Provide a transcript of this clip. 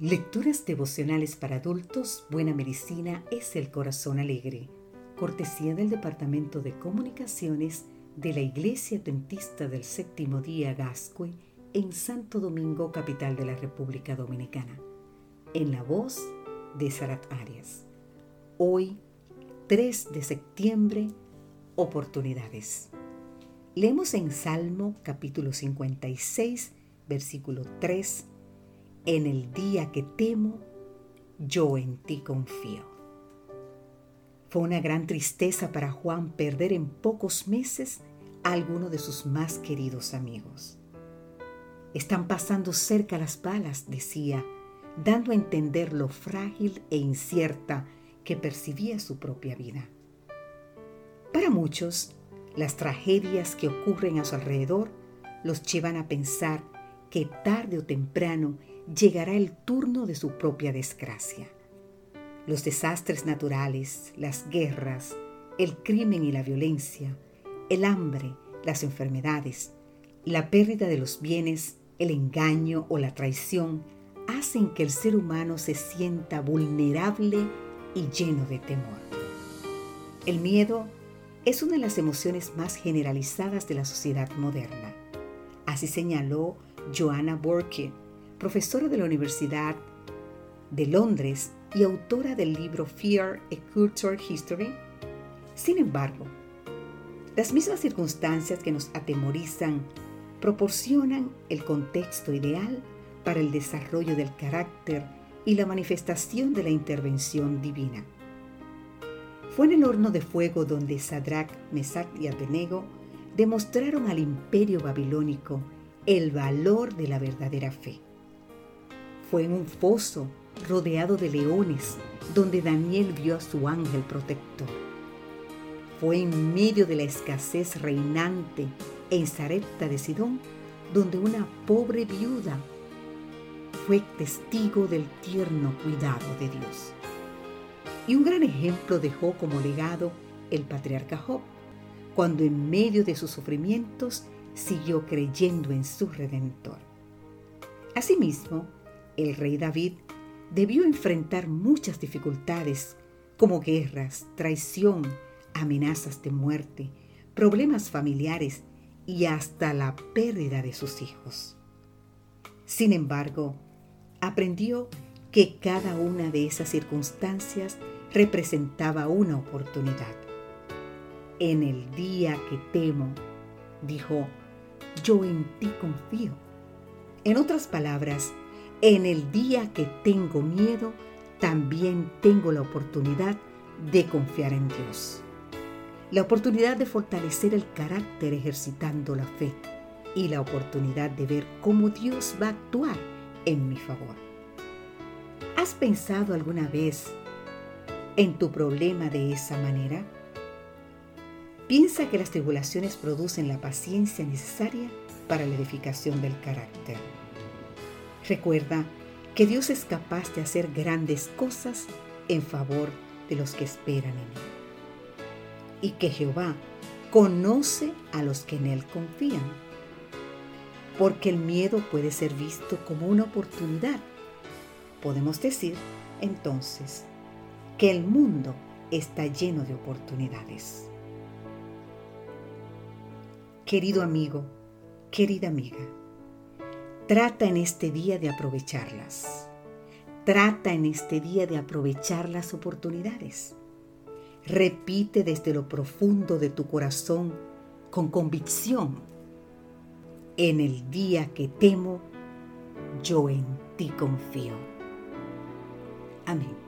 Lecturas devocionales para adultos, Buena Medicina es el Corazón Alegre, cortesía del Departamento de Comunicaciones de la Iglesia Adventista del Séptimo Día Gascue en Santo Domingo, capital de la República Dominicana, en la voz de Sarat Arias. Hoy, 3 de septiembre, oportunidades. Leemos en Salmo capítulo 56, versículo 3 en el día que temo, yo en ti confío. Fue una gran tristeza para Juan perder en pocos meses a alguno de sus más queridos amigos. Están pasando cerca las balas, decía, dando a entender lo frágil e incierta que percibía su propia vida. Para muchos, las tragedias que ocurren a su alrededor los llevan a pensar que tarde o temprano llegará el turno de su propia desgracia. Los desastres naturales, las guerras, el crimen y la violencia, el hambre, las enfermedades, la pérdida de los bienes, el engaño o la traición hacen que el ser humano se sienta vulnerable y lleno de temor. El miedo es una de las emociones más generalizadas de la sociedad moderna. Así señaló Joanna Burke, profesora de la Universidad de Londres y autora del libro Fear, a Culture History. Sin embargo, las mismas circunstancias que nos atemorizan proporcionan el contexto ideal para el desarrollo del carácter y la manifestación de la intervención divina. Fue en el horno de fuego donde Sadrach, Mesach y Abednego demostraron al imperio babilónico el valor de la verdadera fe. Fue en un foso rodeado de leones donde Daniel vio a su ángel protector. Fue en medio de la escasez reinante en Sarepta de Sidón donde una pobre viuda fue testigo del tierno cuidado de Dios. Y un gran ejemplo dejó como legado el patriarca Job, cuando en medio de sus sufrimientos siguió creyendo en su redentor. Asimismo, el rey David debió enfrentar muchas dificultades como guerras, traición, amenazas de muerte, problemas familiares y hasta la pérdida de sus hijos. Sin embargo, aprendió que cada una de esas circunstancias representaba una oportunidad. En el día que temo, dijo, yo en ti confío. En otras palabras, en el día que tengo miedo, también tengo la oportunidad de confiar en Dios. La oportunidad de fortalecer el carácter ejercitando la fe y la oportunidad de ver cómo Dios va a actuar en mi favor. ¿Has pensado alguna vez en tu problema de esa manera? Piensa que las tribulaciones producen la paciencia necesaria para la edificación del carácter. Recuerda que Dios es capaz de hacer grandes cosas en favor de los que esperan en Él. Y que Jehová conoce a los que en Él confían. Porque el miedo puede ser visto como una oportunidad. Podemos decir, entonces, que el mundo está lleno de oportunidades. Querido amigo, querida amiga, Trata en este día de aprovecharlas. Trata en este día de aprovechar las oportunidades. Repite desde lo profundo de tu corazón con convicción. En el día que temo, yo en ti confío. Amén.